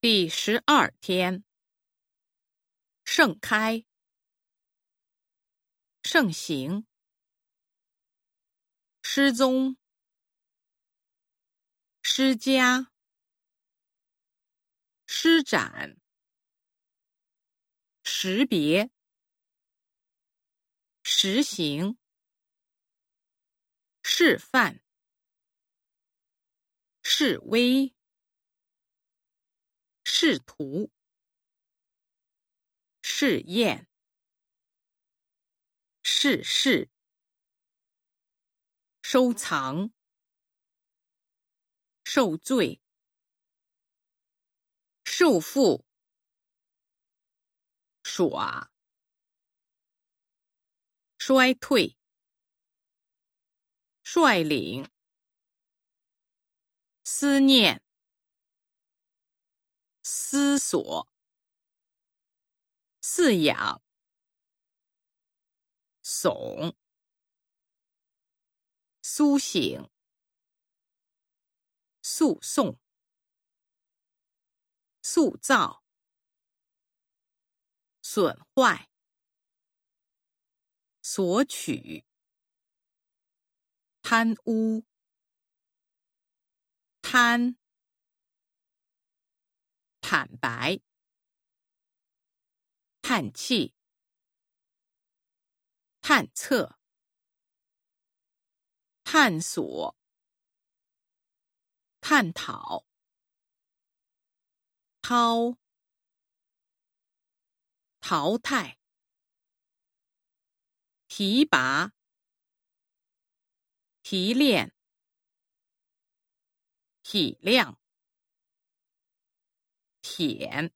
第十二天，盛开，盛行，失踪，施加，施展，识别，实行，示范，示威。试图试验试试收藏受罪受缚耍衰退率领思念。思索、饲养、耸、苏醒、诉讼、塑造、损坏、索取、贪污、贪。坦白、叹气、探测、探索、探讨、掏、淘汰、提拔、提炼、体谅。点